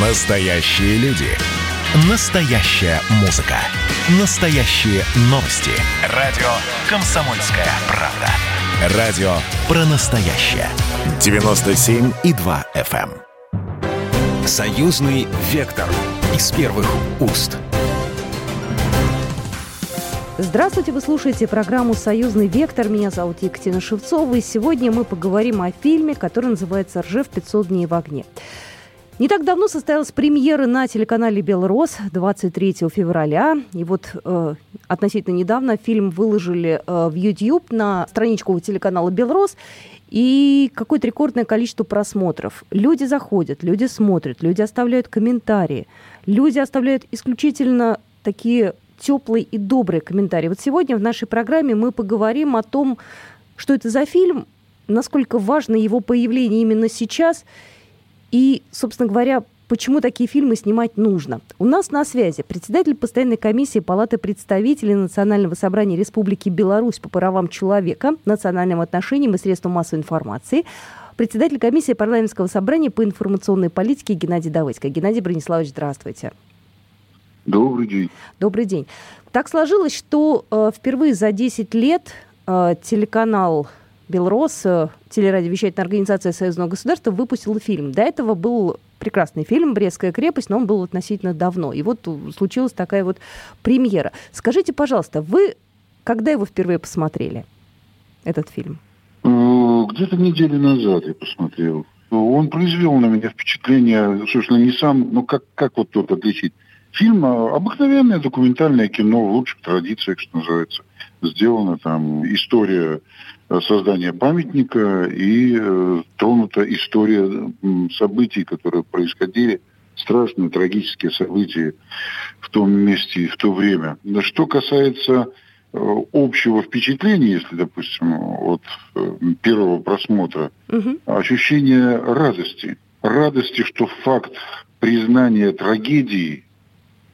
Настоящие люди. Настоящая музыка. Настоящие новости. Радио «Комсомольская правда». Радио про настоящее. 97,2 FM. эм. Союзный вектор. Из первых уст. Здравствуйте, вы слушаете программу «Союзный вектор». Меня зовут Екатерина Шевцова, и сегодня мы поговорим о фильме, который называется «Ржев 500 дней в огне». Не так давно состоялась премьера на телеканале «Белрос» 23 февраля. И вот э, относительно недавно фильм выложили э, в YouTube на страничку телеканала «Белрос». И какое-то рекордное количество просмотров. Люди заходят, люди смотрят, люди оставляют комментарии. Люди оставляют исключительно такие теплые и добрые комментарии. Вот сегодня в нашей программе мы поговорим о том, что это за фильм, насколько важно его появление именно сейчас – и, собственно говоря, почему такие фильмы снимать нужно. У нас на связи председатель постоянной комиссии Палаты представителей Национального собрания Республики Беларусь по правам человека, национальным отношениям и средствам массовой информации, председатель комиссии парламентского собрания по информационной политике Геннадий Давыдько. Геннадий Брониславович, здравствуйте. Добрый день. Добрый день. Так сложилось, что э, впервые за 10 лет э, телеканал Белрос, э, телерадиовещательная организация Союзного государства, выпустила фильм. До этого был прекрасный фильм «Брестская крепость», но он был относительно давно. И вот случилась такая вот премьера. Скажите, пожалуйста, вы когда его впервые посмотрели, этот фильм? Э, где-то недели назад я посмотрел. Он произвел на меня впечатление, собственно, не сам, ну как, как вот тут отличить? Фильм э, обыкновенное документальное кино в лучших традициях, что называется. Сделана там история создания памятника и э, тронута история событий, которые происходили, страшные, трагические события в том месте и в то время. Что касается э, общего впечатления, если, допустим, от э, первого просмотра, угу. ощущение радости. Радости, что факт признания трагедии,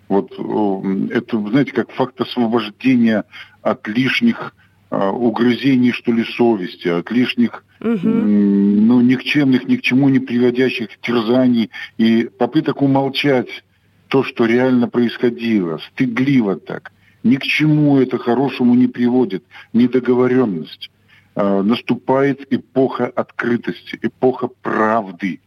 вот это, знаете, как факт освобождения от лишних а, угрызений, что ли, совести, от лишних, угу. ну, никчемных, ни к чему не приводящих терзаний и попыток умолчать то, что реально происходило, стыдливо так. Ни к чему это хорошему не приводит, недоговоренность. Э, наступает эпоха открытости, эпоха правды.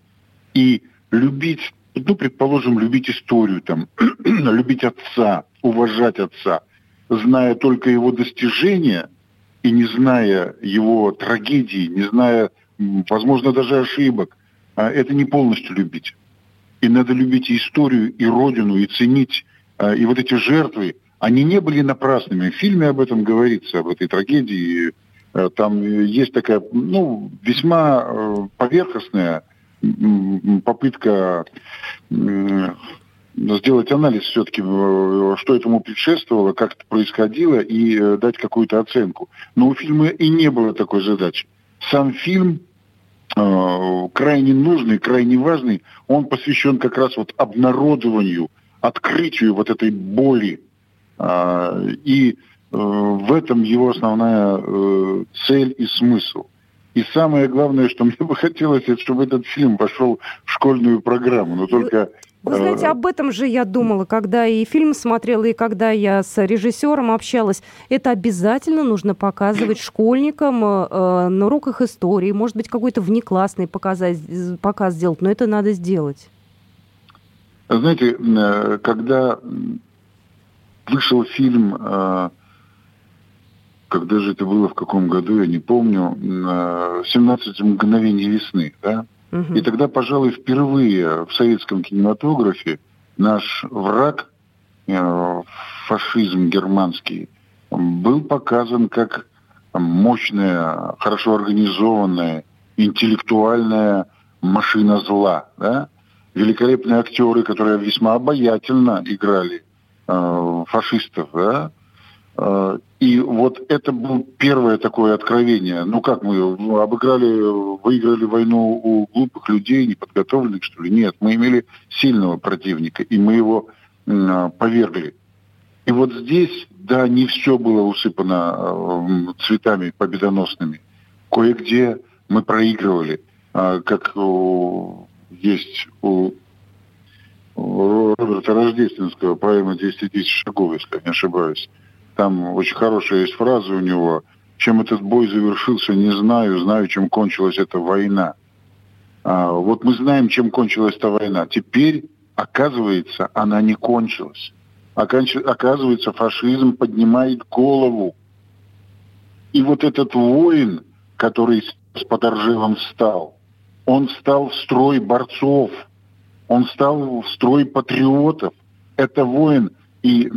И любить, ну, предположим, любить историю, там, любить отца, уважать отца, зная только его достижения – и не зная его трагедии, не зная, возможно, даже ошибок, а, это не полностью любить. И надо любить и историю, и родину, и ценить. А, и вот эти жертвы, они не были напрасными. В фильме об этом говорится, об этой трагедии. А, там есть такая, ну, весьма э, поверхностная попытка сделать анализ все-таки, э, что этому предшествовало, как это происходило, и э, дать какую-то оценку. Но у фильма и не было такой задачи. Сам фильм э, крайне нужный, крайне важный, он посвящен как раз вот обнародованию, открытию вот этой боли. Э, и э, в этом его основная э, цель и смысл. И самое главное, что мне бы хотелось, это чтобы этот фильм пошел в школьную программу. Но только вы знаете, э, об этом же я думала, когда и фильм смотрела, и когда я с режиссером общалась. Это обязательно нужно показывать школьникам э, э, на уроках истории. Может быть, какой-то внеклассный показать, показ сделать, но это надо сделать. Знаете, когда вышел фильм, когда же это было, в каком году, я не помню, «17 мгновений весны», да? Угу. И тогда, пожалуй, впервые в советском кинематографе наш враг, э, фашизм германский, был показан как мощная, хорошо организованная, интеллектуальная машина зла. Да? Великолепные актеры, которые весьма обаятельно играли э, фашистов. Да? Э, и вот это было первое такое откровение. Ну как мы ну, обыграли, выиграли войну у глупых людей, неподготовленных, что ли? Нет, мы имели сильного противника, и мы его э, повергли. И вот здесь, да, не все было усыпано э, цветами победоносными. Кое-где мы проигрывали, э, как есть у рождественского, поэма «10 тысяч шагов», если я не ошибаюсь. Там очень хорошая есть фраза у него. Чем этот бой завершился, не знаю. Знаю, чем кончилась эта война. А, вот мы знаем, чем кончилась эта война. Теперь, оказывается, она не кончилась. Оказывается, фашизм поднимает голову. И вот этот воин, который с Подоржевом встал, он встал в строй борцов, он встал в строй патриотов. Это воин, и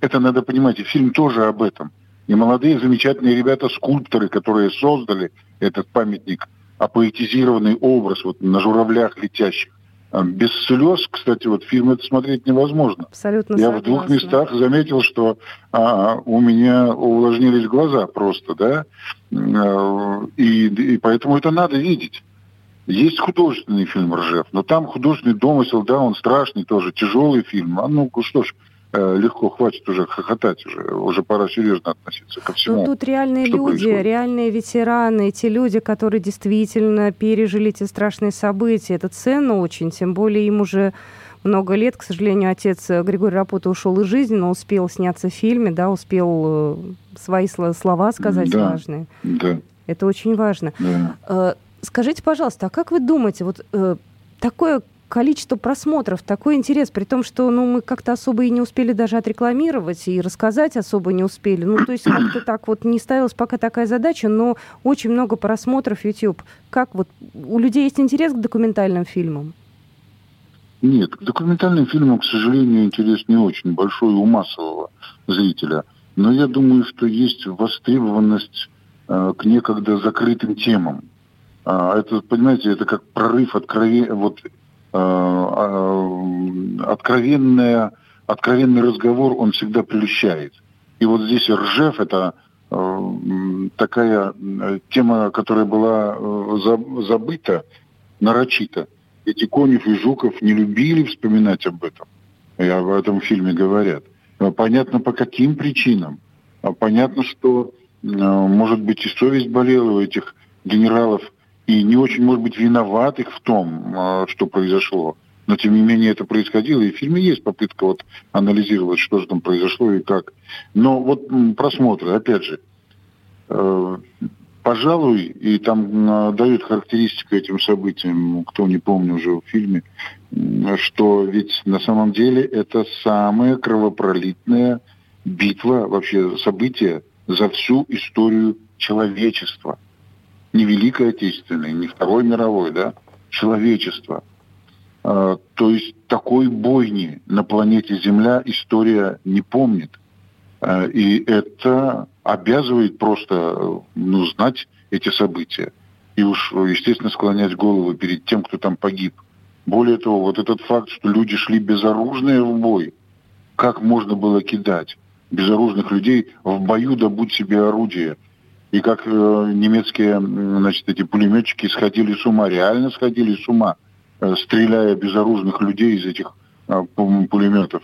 это надо понимать, и фильм тоже об этом. И молодые замечательные ребята-скульпторы, которые создали этот памятник, апоэтизированный образ вот на журавлях летящих. А без слез, кстати, вот фильм это смотреть невозможно. Абсолютно Я согласна. в двух местах заметил, что а, у меня увлажнились глаза просто, да, а, и, и поэтому это надо видеть. Есть художественный фильм «Ржев», но там художественный домысел, да, он страшный тоже, тяжелый фильм. А ну что ж, легко хватит уже хохотать уже, уже пора серьезно относиться ко всему. Ну, тут реальные люди, происходит. реальные ветераны, те люди, которые действительно пережили эти страшные события. Это ценно очень, тем более им уже много лет. К сожалению, отец Григорий Рапота ушел из жизни, но успел сняться в фильме, да, успел э, свои слова сказать да, важные. Да. Это очень важно. Да. Э, скажите, пожалуйста, а как вы думаете, вот такое количество просмотров, такой интерес, при том, что ну, мы как-то особо и не успели даже отрекламировать и рассказать особо не успели. Ну, то есть как-то так вот не ставилась пока такая задача, но очень много просмотров YouTube. Как вот у людей есть интерес к документальным фильмам? Нет, к документальным фильмам, к сожалению, интерес не очень большой у массового зрителя. Но я думаю, что есть востребованность э, к некогда закрытым темам. А, это, понимаете, это как прорыв откровения, вот откровенная, откровенный разговор, он всегда прельщает. И вот здесь Ржев – это э, такая э, тема, которая была забыта нарочито. Эти Конев и Жуков не любили вспоминать об этом. И об этом фильме говорят. Понятно, по каким причинам. А понятно, что, может быть, и совесть болела у этих генералов – и не очень, может быть, виноватых в том, а, что произошло. Но, тем не менее, это происходило, и в фильме есть попытка вот анализировать, что же там произошло и как. Но вот просмотры, опять же, э, пожалуй, и там дают характеристику этим событиям, кто не помнит уже в фильме, что ведь на самом деле это самая кровопролитная битва, вообще событие за всю историю человечества – не Великой Отечественной, не Второй мировой, да, человечества. А, то есть такой бойни на планете Земля история не помнит. А, и это обязывает просто ну, знать эти события. И уж, естественно, склонять голову перед тем, кто там погиб. Более того, вот этот факт, что люди шли безоружные в бой, как можно было кидать безоружных людей в бою добудь себе орудие – и как э, немецкие, значит, эти пулеметчики сходили с ума, реально сходили с ума, э, стреляя безоружных людей из этих э, пулеметов.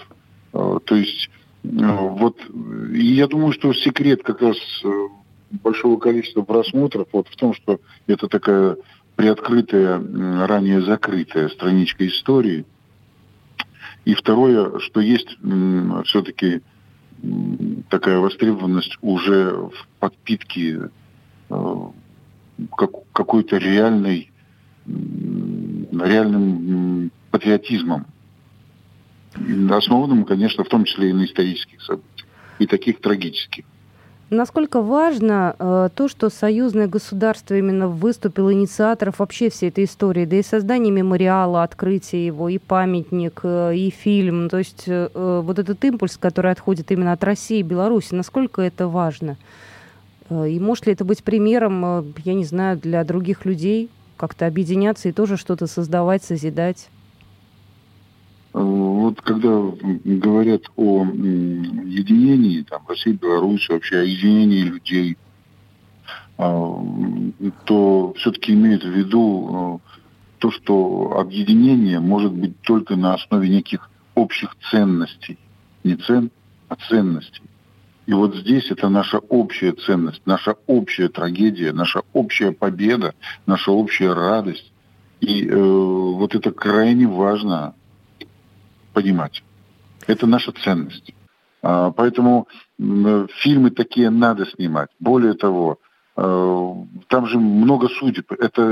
Э, то есть, э, вот, я думаю, что секрет как раз э, большого количества просмотров вот в том, что это такая приоткрытая, ранее закрытая страничка истории. И второе, что есть все-таки такая востребованность уже в подпитке э, как, какой-то реальной, реальным патриотизмом, основанным, конечно, в том числе и на исторических событиях, и таких трагических. Насколько важно э, то, что союзное государство именно выступило инициатором вообще всей этой истории, да и создание мемориала, открытие его, и памятник, э, и фильм, то есть э, э, вот этот импульс, который отходит именно от России и Беларуси, насколько это важно? Э, и может ли это быть примером, э, я не знаю, для других людей, как-то объединяться и тоже что-то создавать, созидать? Вот когда говорят о единении, там, России, Беларуси, вообще о единении людей, а, то все-таки имеют в виду а, то, что объединение может быть только на основе неких общих ценностей. Не цен, а ценностей. И вот здесь это наша общая ценность, наша общая трагедия, наша общая победа, наша общая радость. И э, вот это крайне важно понимать. Это наша ценность. А, поэтому фильмы такие надо снимать. Более того, э, там же много судеб. Это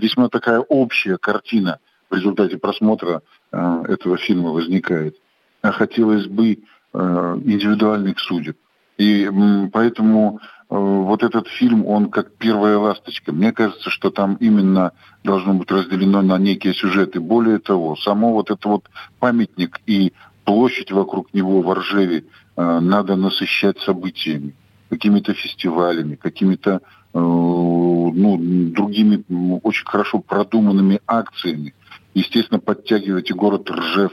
весьма такая общая картина в результате просмотра э, этого фильма возникает. А хотелось бы э, индивидуальных судеб. И поэтому вот этот фильм, он как первая ласточка. Мне кажется, что там именно должно быть разделено на некие сюжеты. Более того, само вот это вот памятник и площадь вокруг него в Ржеве э, надо насыщать событиями, какими-то фестивалями, какими-то э, ну, другими очень хорошо продуманными акциями. Естественно, подтягивать и город Ржев,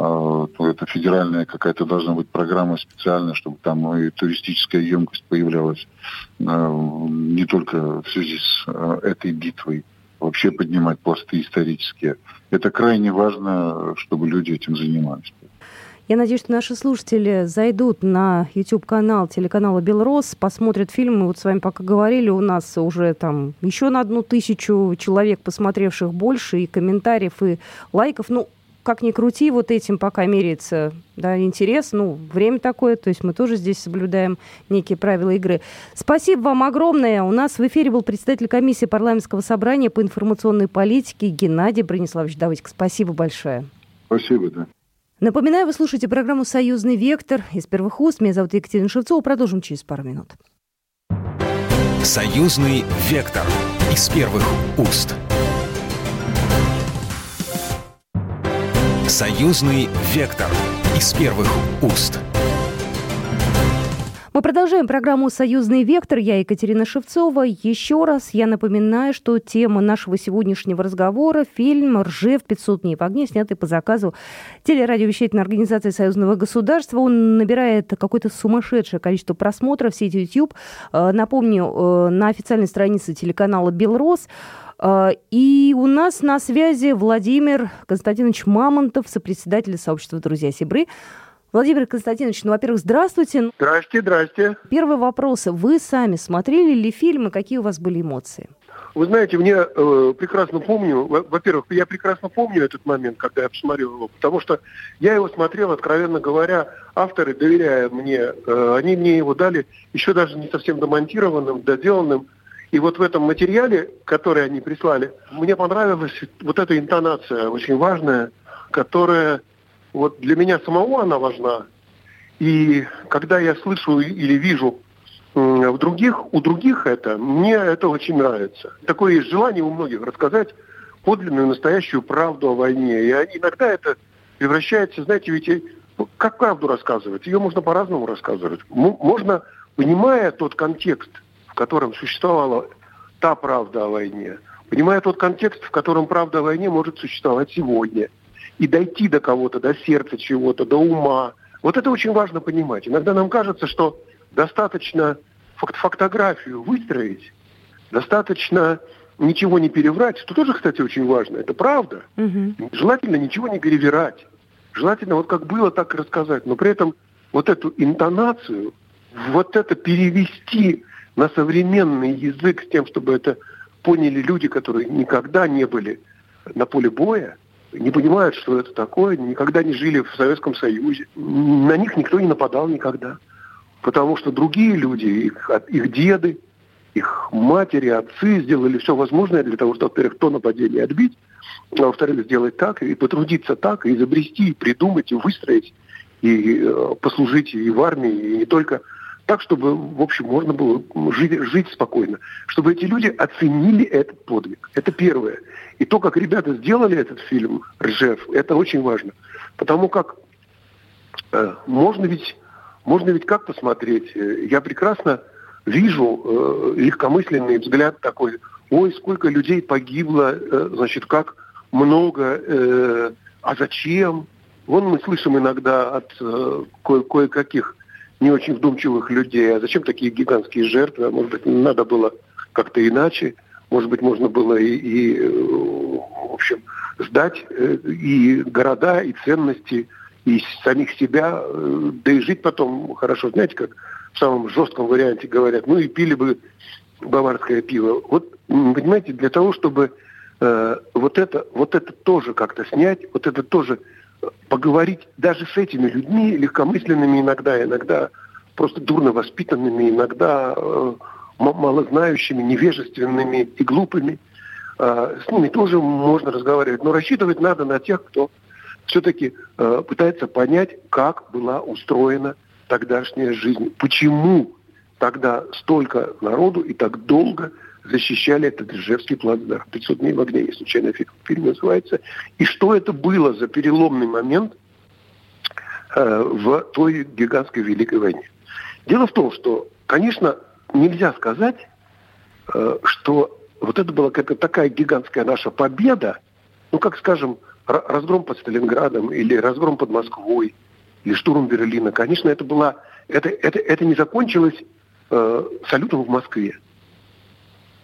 э, это федеральная какая-то должна быть программа специальная, чтобы там и туристическая емкость появлялась не только в связи с этой битвой, вообще поднимать посты исторические. Это крайне важно, чтобы люди этим занимались. Я надеюсь, что наши слушатели зайдут на YouTube-канал телеканала «Белрос», посмотрят фильм. Мы вот с вами пока говорили, у нас уже там еще на одну тысячу человек, посмотревших больше, и комментариев, и лайков. Ну, как ни крути, вот этим пока меряется да, интерес. Ну, время такое, то есть мы тоже здесь соблюдаем некие правила игры. Спасибо вам огромное. У нас в эфире был председатель комиссии парламентского собрания по информационной политике Геннадий Брониславович Давыдик. Спасибо большое. Спасибо, да. Напоминаю, вы слушаете программу «Союзный вектор». Из первых уст. Меня зовут Екатерина Шевцова. Продолжим через пару минут. «Союзный вектор» из первых уст. «Союзный вектор» из первых уст. Мы продолжаем программу «Союзный вектор». Я Екатерина Шевцова. Еще раз я напоминаю, что тема нашего сегодняшнего разговора – фильм «Ржев. 500 дней в огне», снятый по заказу телерадиовещательной организации Союзного государства. Он набирает какое-то сумасшедшее количество просмотров в сети YouTube. Э, напомню, э, на официальной странице телеканала «Белрос» и у нас на связи Владимир Константинович Мамонтов, сопредседатель сообщества «Друзья Сибры». Владимир Константинович, ну, во-первых, здравствуйте. Здрасте, здрасте. Первый вопрос. Вы сами смотрели ли фильм и какие у вас были эмоции? Вы знаете, мне э, прекрасно помню, во-первых, я прекрасно помню этот момент, когда я посмотрел его, потому что я его смотрел, откровенно говоря, авторы, доверяя мне, э, они мне его дали еще даже не совсем домонтированным, доделанным. И вот в этом материале, который они прислали, мне понравилась вот эта интонация очень важная, которая вот для меня самого она важна. И когда я слышу или вижу в других, у других это, мне это очень нравится. Такое есть желание у многих рассказать подлинную, настоящую правду о войне. И иногда это превращается, знаете, ведь ну, как правду рассказывать? Ее можно по-разному рассказывать. Можно, понимая тот контекст, котором существовала та правда о войне, понимая тот контекст, в котором правда о войне может существовать сегодня – и дойти до кого-то, до сердца чего-то, до ума. Вот это очень важно понимать. Иногда нам кажется, что достаточно факт фактографию выстроить, достаточно ничего не переврать, что тоже, кстати, очень важно. Это правда. Угу. Желательно ничего не перевирать. Желательно вот как было, так и рассказать. Но при этом вот эту интонацию, вот это перевести на современный язык с тем, чтобы это поняли люди, которые никогда не были на поле боя, не понимают, что это такое, никогда не жили в Советском Союзе. На них никто не нападал никогда. Потому что другие люди, их, их деды, их матери, отцы сделали все возможное для того, чтобы, во-первых, то нападение отбить, а во-вторых, сделать так, и потрудиться так, и изобрести, и придумать, и выстроить, и э, послужить и в армии, и не только так, чтобы, в общем, можно было жить, жить спокойно. Чтобы эти люди оценили этот подвиг. Это первое. И то, как ребята сделали этот фильм «Ржев», это очень важно. Потому как э, можно ведь, можно ведь как посмотреть. Э, я прекрасно вижу э, легкомысленный взгляд такой, ой, сколько людей погибло, э, значит, как много, э, а зачем? Вон мы слышим иногда от э, ко- кое-каких не очень вдумчивых людей, а зачем такие гигантские жертвы, а может быть, надо было как-то иначе, может быть, можно было и, и э, в общем, сдать э, и города, и ценности, и самих себя, э, да и жить потом хорошо. Знаете, как в самом жестком варианте говорят, ну и пили бы баварское пиво. Вот, понимаете, для того, чтобы э, вот, это, вот это тоже как-то снять, вот это тоже поговорить даже с этими людьми, легкомысленными иногда, иногда просто дурно воспитанными, иногда э, малознающими, невежественными и глупыми. Э, с ними тоже можно разговаривать, но рассчитывать надо на тех, кто все-таки э, пытается понять, как была устроена тогдашняя жизнь, почему тогда столько народу и так долго защищали этот Ижевский плацдарм. 500 дней в огне, не случайно фильм называется. И что это было за переломный момент э, в той гигантской Великой войне. Дело в том, что, конечно, нельзя сказать, э, что вот это была какая-то такая гигантская наша победа, ну, как, скажем, разгром под Сталинградом или разгром под Москвой или штурм Берлина. Конечно, это была, это, это, это не закончилось э, салютом в Москве.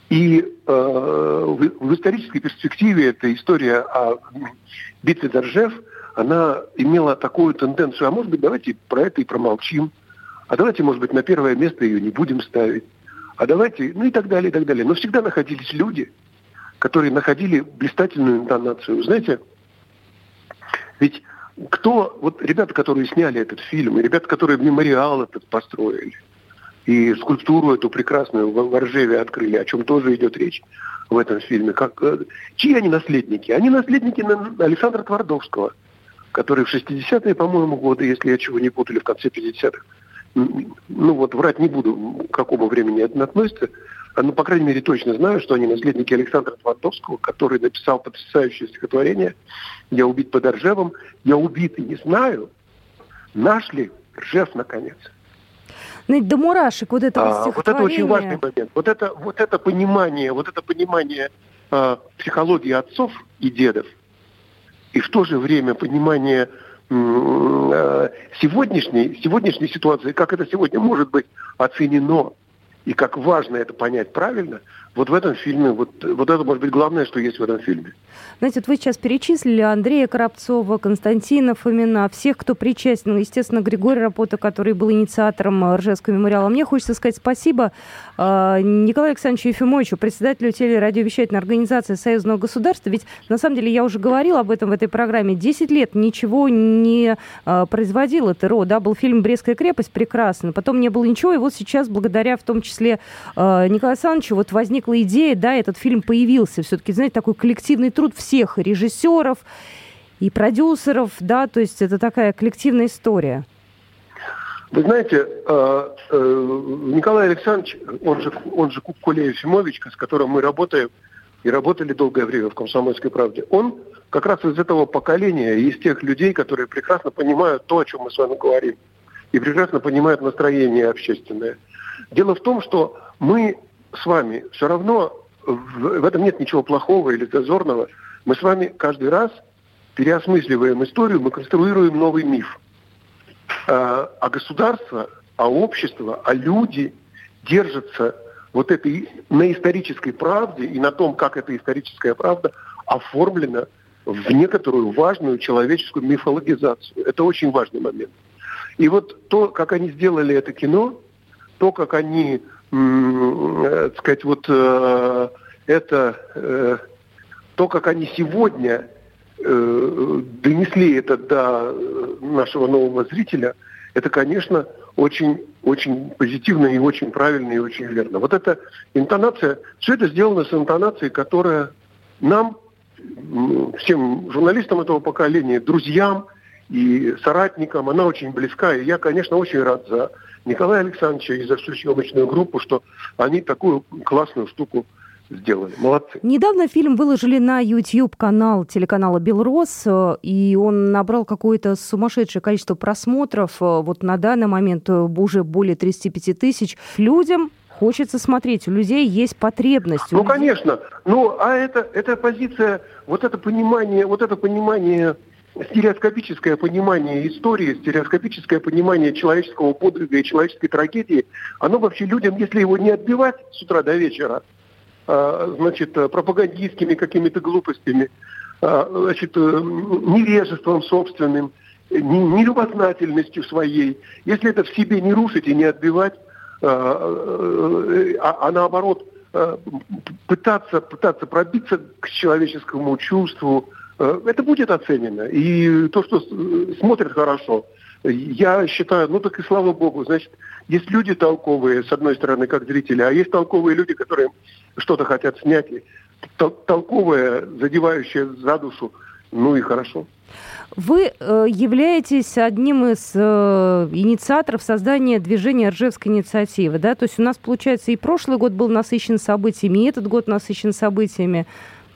И э, в, в исторической перспективе эта история о битве за Ржев, она имела такую тенденцию, а может быть, давайте про это и промолчим, а давайте, может быть, на первое место ее не будем ставить, а давайте, ну и так далее, и так далее. Но всегда находились люди, которые находили блистательную интонацию. Знаете, ведь кто, вот ребята, которые сняли этот фильм, и ребята, которые мемориал этот построили, и скульптуру эту прекрасную в Воржеве открыли, о чем тоже идет речь в этом фильме. Как, э, чьи они наследники? Они наследники Александра Твардовского, который в 60-е, по-моему, годы, если я чего не путали, в конце 50-х, ну вот врать не буду, к какому времени это относится, ну, по крайней мере, точно знаю, что они наследники Александра Твардовского, который написал потрясающее стихотворение «Я убит под Ржевом, я убит и не знаю, наш ли Ржев, наконец». Ну, до мурашек вот этого а, Вот это очень важный момент. Вот это, вот это понимание, вот это понимание э, психологии отцов и дедов, и в то же время понимание э, сегодняшней, сегодняшней ситуации, как это сегодня может быть оценено и как важно это понять правильно, вот в этом фильме, вот, вот это может быть главное, что есть в этом фильме. Знаете, вот вы сейчас перечислили Андрея Коробцова, Константина Фомина, всех, кто причастен, ну, естественно, Григорий Рапота, который был инициатором Ржевского мемориала. Мне хочется сказать спасибо э, Николаю Александровичу Ефимовичу, председателю телерадиовещательной организации Союзного государства. Ведь, на самом деле, я уже говорила об этом в этой программе. Десять лет ничего не э, производило ТРО. Да? Был фильм «Брестская крепость» прекрасно. Потом не было ничего. И вот сейчас, благодаря в том числе э, Николаю Александровичу, вот возникла идея, да, этот фильм появился. Все-таки, знаете, такой коллективный труд всех режиссеров и продюсеров, да, то есть это такая коллективная история. Вы знаете, э, э, Николай Александрович, он же, он же Кулеев Ефимович, с которым мы работаем и работали долгое время в «Комсомольской правде», он как раз из этого поколения, из тех людей, которые прекрасно понимают то, о чем мы с вами говорим, и прекрасно понимают настроение общественное. Дело в том, что мы с вами все равно, в, этом нет ничего плохого или зазорного, мы с вами каждый раз переосмысливаем историю, мы конструируем новый миф. А, а государство, а общество, а люди держатся вот этой на исторической правде и на том, как эта историческая правда оформлена в некоторую важную человеческую мифологизацию. Это очень важный момент. И вот то, как они сделали это кино, то, как они, так сказать, вот э, это э, то, как они сегодня э, донесли это до нашего нового зрителя, это, конечно, очень, очень позитивно и очень правильно и очень верно. Вот эта интонация, все это сделано с интонацией, которая нам, всем журналистам этого поколения, друзьям и соратникам, она очень близка. И я, конечно, очень рад за Николая Александровича и за всю съемочную группу, что они такую классную штуку сделали. Молодцы. Недавно фильм выложили на YouTube-канал телеканала «Белрос», э, и он набрал какое-то сумасшедшее количество просмотров. Э, вот на данный момент э, уже более 35 тысяч. Людям хочется смотреть, у людей есть потребность. Ну, людей... конечно. Ну, а это, эта позиция, вот это понимание, вот это понимание стереоскопическое понимание истории, стереоскопическое понимание человеческого подвига и человеческой трагедии, оно вообще людям, если его не отбивать с утра до вечера, а, значит, э, пропагандистскими какими-то глупостями, а, значит, э, невежеством собственным, нелюбознательностью своей. Если это в себе не рушить и не отбивать, а, а, а наоборот пытаться, пытаться пробиться к человеческому чувству, э, это будет оценено. И то, что смотрят хорошо, я считаю, ну так и слава богу, значит, есть люди толковые, с одной стороны, как зрители, а есть толковые люди, которые что-то хотят снять, толковые, задевающие за душу, ну и хорошо. Вы э, являетесь одним из э, инициаторов создания движения Ржевской инициативы, да? То есть у нас, получается, и прошлый год был насыщен событиями, и этот год насыщен событиями.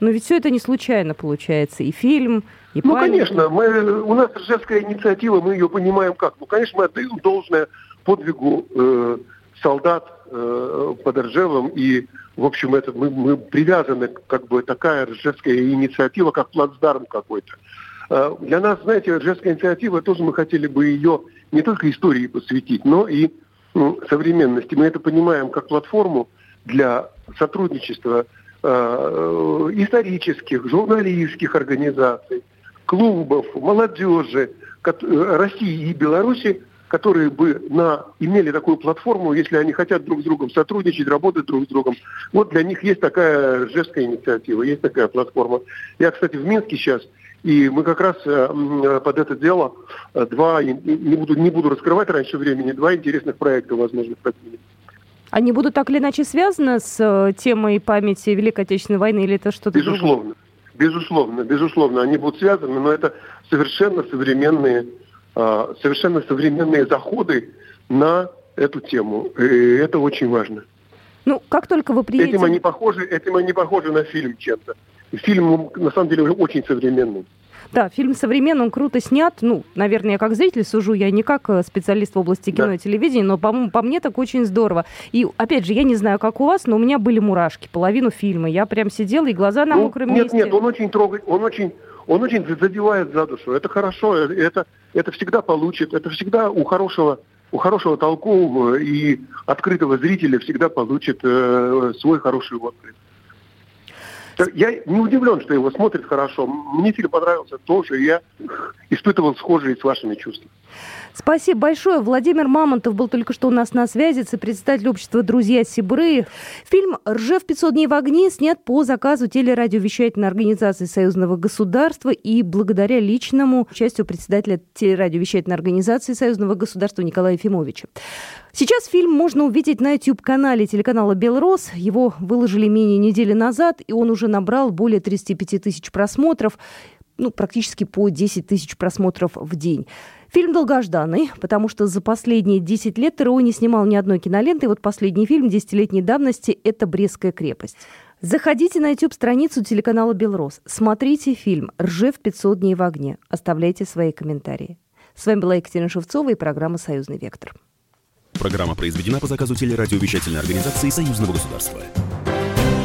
Но ведь все это не случайно получается. И фильм, и Ну, память. конечно. Мы, у нас Ржевская инициатива, мы ее понимаем как. Ну, конечно, мы отдаем должное подвигу э, солдат э, под Ржевом. И, в общем, это мы, мы привязаны, как бы, такая Ржевская инициатива, как плацдарм какой-то. Э, для нас, знаете, Ржевская инициатива, тоже мы хотели бы ее не только истории посвятить, но и ну, современности. Мы это понимаем как платформу для сотрудничества исторических, журналистских организаций, клубов, молодежи э, России и Беларуси, которые бы на, имели такую платформу, если они хотят друг с другом сотрудничать, работать друг с другом. Вот для них есть такая жесткая инициатива, есть такая платформа. Я, кстати, в Минске сейчас и мы как раз э, под это дело э, два, не буду, не буду раскрывать раньше времени, два интересных проекта возможных поднимем. Они будут так или иначе связаны с э, темой памяти Великой Отечественной войны или это что-то Безусловно. Другое? Безусловно, безусловно, они будут связаны, но это совершенно современные, совершенно современные заходы на эту тему. И это очень важно. Ну, как только вы приедете... Этим они похожи, этим они похожи на фильм чем-то. Фильм, на самом деле, очень современный. Да, фильм современный, он круто снят. Ну, наверное, я как зритель сужу, я не как э, специалист в области кино да. и телевидения, но по, по мне так очень здорово. И, опять же, я не знаю, как у вас, но у меня были мурашки, половину фильма. Я прям сидела, и глаза на ну, мокром нет, месте. Нет, нет, он очень трогает, он очень, он очень задевает за душу. Это хорошо, э, это, это всегда получит, это всегда у хорошего у хорошего толкового и открытого зрителя всегда получит э, свой хороший отклик. Я не удивлен, что его смотрят хорошо. Мне фильм понравился тоже, и я испытывал схожие с вашими чувствами. Спасибо большое. Владимир Мамонтов был только что у нас на связи, председатель общества «Друзья Сибры». Фильм «Ржев 500 дней в огне» снят по заказу телерадиовещательной организации Союзного государства и благодаря личному участию председателя телерадиовещательной организации Союзного государства Николая Ефимовича. Сейчас фильм можно увидеть на YouTube-канале телеканала «Белрос». Его выложили менее недели назад, и он уже набрал более 35 тысяч просмотров, ну, практически по 10 тысяч просмотров в день. Фильм долгожданный, потому что за последние 10 лет ТРО не снимал ни одной киноленты. И вот последний фильм десятилетней давности – это «Брестская крепость». Заходите на YouTube-страницу телеканала «Белрос», смотрите фильм «Ржев 500 дней в огне», оставляйте свои комментарии. С вами была Екатерина Шевцова и программа «Союзный вектор». Программа произведена по заказу телерадиовещательной организации Союзного государства.